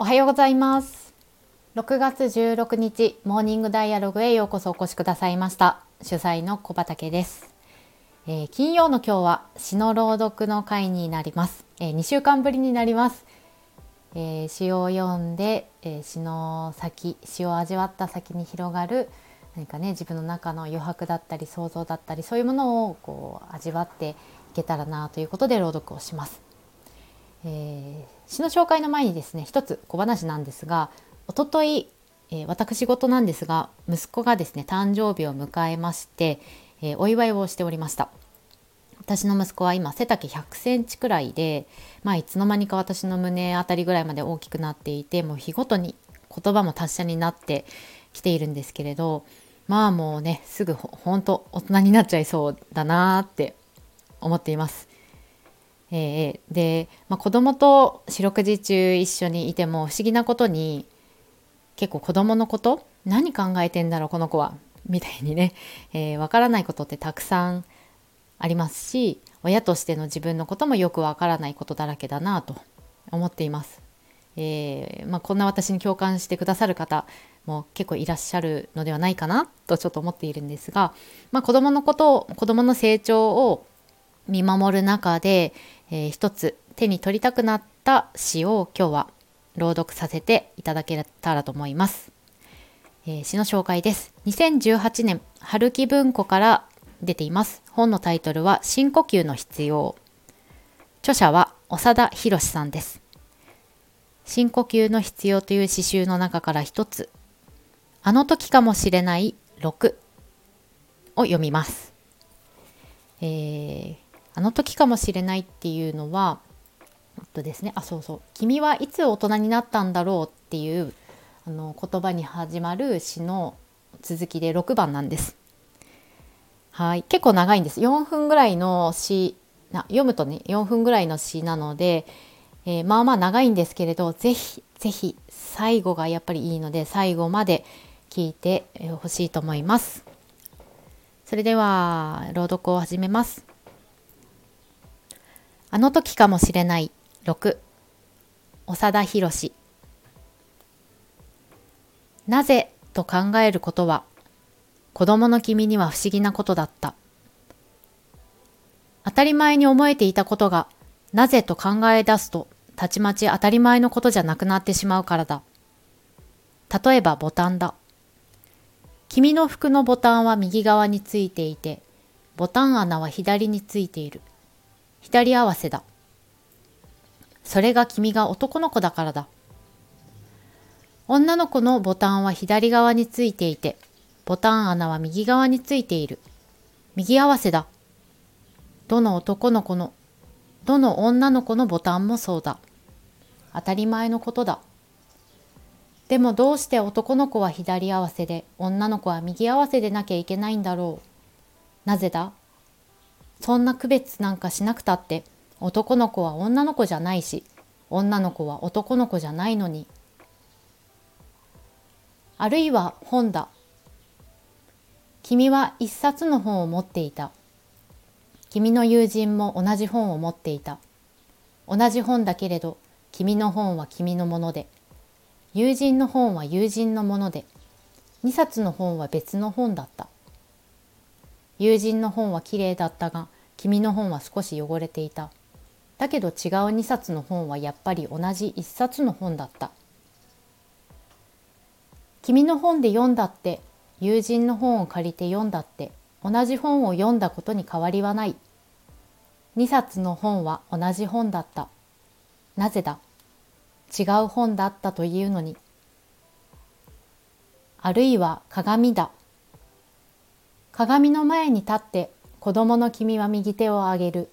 おはようございます。6月16日モーニングダイアログへようこそお越しくださいました。主催の小畑です、えー、金曜の今日は詩の朗読の会になります、えー、2週間ぶりになります、えー、詩を読んで、え詩の先詩を味わった先に広がる何かね自分の中の余白だったり想像だったりそういうものをこう味わっていけたらなということで朗読をします。えー、詩の紹介の前にですね一つ小話なんですがおととい、えー、私事なんですが息子がですね誕生日を迎えまして、えー、お祝いをしておりました私の息子は今背丈100センチくらいで、まあ、いつの間にか私の胸あたりぐらいまで大きくなっていてもう日ごとに言葉も達者になってきているんですけれどまあもうねすぐほんと大人になっちゃいそうだなって思っています。えー、で、まあ、子供と四六時中一緒にいても不思議なことに結構子供のこと何考えてんだろうこの子はみたいにねわ、えー、からないことってたくさんありますし親としての自分のこともよくわからないことだらけだなと思っています。えー、まあ、こんな私に共感してくださる方も結構いらっしゃるのではないかなとちょっと思っているんですが、まあ、子供のことを子供の成長を見守る中で、えー、一つ手に取りたくなった詩を今日は朗読させていただけたらと思います。えー、詩の紹介です。2018年春木文庫から出ています。本のタイトルは深呼吸の必要。著者は長田博さんです。深呼吸の必要という詩集の中から一つ、あの時かもしれない6を読みます。えーあの時かもしれないっていうのはとですねあそうそう「君はいつ大人になったんだろう」っていうあの言葉に始まる詩の続きで6番なんです。はい結構長いんです4分ぐらいの詩な読むとね4分ぐらいの詩なので、えー、まあまあ長いんですけれど是非是非最後がやっぱりいいので最後まで聞いてほしいと思います。それでは朗読を始めます。あの時かもしれない。6長田博なぜと考えることは子供の君には不思議なことだった。当たり前に思えていたことがなぜと考え出すとたちまち当たり前のことじゃなくなってしまうからだ。例えばボタンだ。君の服のボタンは右側についていてボタン穴は左についている。左合わせだ。それが君が男の子だからだ。女の子のボタンは左側についていて、ボタン穴は右側についている。右合わせだ。どの男の子の、どの女の子のボタンもそうだ。当たり前のことだ。でもどうして男の子は左合わせで女の子は右合わせでなきゃいけないんだろう。なぜだ？そんな区別なんかしなくたって男の子は女の子じゃないし女の子は男の子じゃないのに。あるいは本だ君は一冊の本を持っていた。君の友人も同じ本を持っていた。同じ本だけれど君の本は君のもので。友人の本は友人のもので。2冊の本は別の本だった。友人の本はきれいだったが君の本は少し汚れていた。だけど違う2冊の本はやっぱり同じ1冊の本だった。君の本で読んだって友人の本を借りて読んだって同じ本を読んだことに変わりはない。2冊の本は同じ本だった。なぜだ？違う本だったというのに。あるいは鏡だ。鏡の前に立って子供の君は右手を上げる。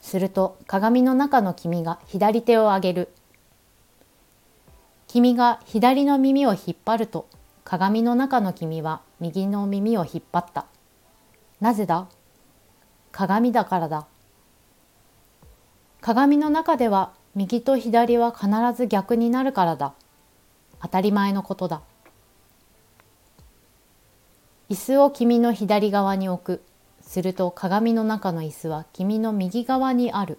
すると鏡の中の君が左手を上げる。君が左の耳を引っ張ると鏡の中の君は右の耳を引っ張った。なぜだ？鏡だからだ。鏡の中では右と左は必ず逆になるからだ。当たり前のことだ。椅子を君の左側に置く。すると鏡の中の椅子は君の右側にある。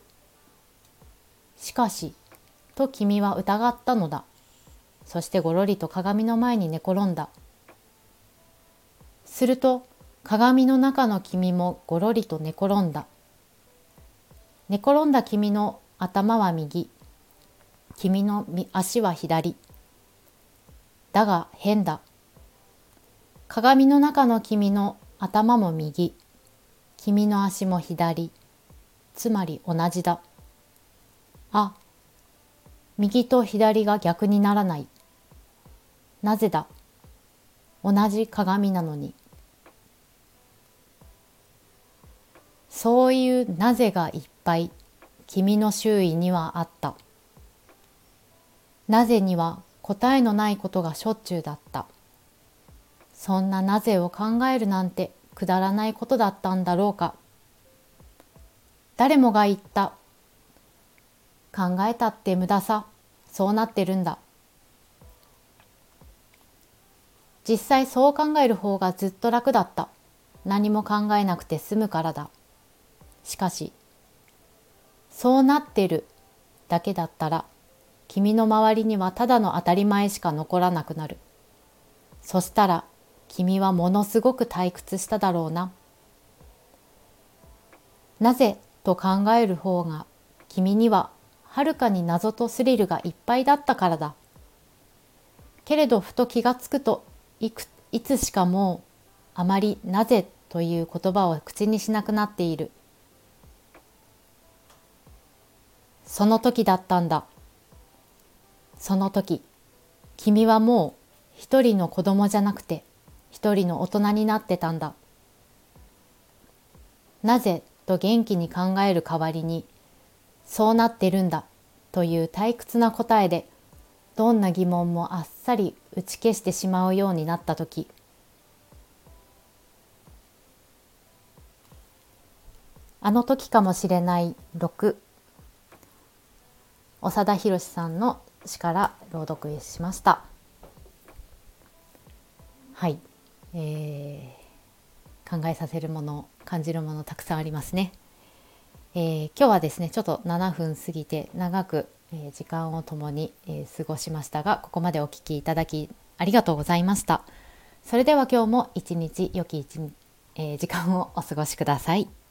しかし、と君は疑ったのだ。そしてごろりと鏡の前に寝転んだ。すると鏡の中の君もごろりと寝転んだ。寝転んだ君の頭は右。君の足は左。だが変だ。鏡の中の君の頭も右。君の足も左。つまり同じだ。あ右と左が逆にならない。なぜだ？同じ鏡なのに。そういうなぜがいっぱい君の周囲にはあった。なぜには答えのないことがしょっちゅうだった。そんななぜを考えるなんてくだらないことだったんだろうか。誰もが言った。考えたって無駄さ。そうなってるんだ。実際そう考える方がずっと楽だった。何も考えなくて済むからだ。しかしそうなってるだけだったら君の周りにはただの当たり前しか残らなくなる。そしたら君はものすごく退屈しただろうな。なぜと考える方が君にははるかに謎とスリルがいっぱいだったからだ。けれどふと気がつくといくいつしかもうあまり「なぜ」という言葉を口にしなくなっている。その時だったんだ。その時君はもう一人の子供じゃなくて一人の大人になってたんだ。なぜと元気に考える代わりにそうなってるんだという退屈な答えでどんな疑問もあっさり打ち消してしまうようになった時。あの時かもしれない6長田博さんの詩から朗読しました。はい、えー、考えさせるもの感じるものたくさんありますね、えー、今日はですねちょっと7分過ぎて長く、え、時間を共に、え、過ごしましたがここまでお聴きいただきありがとうございましたそれでは今日も一日良き一日、え、時間をお過ごしください。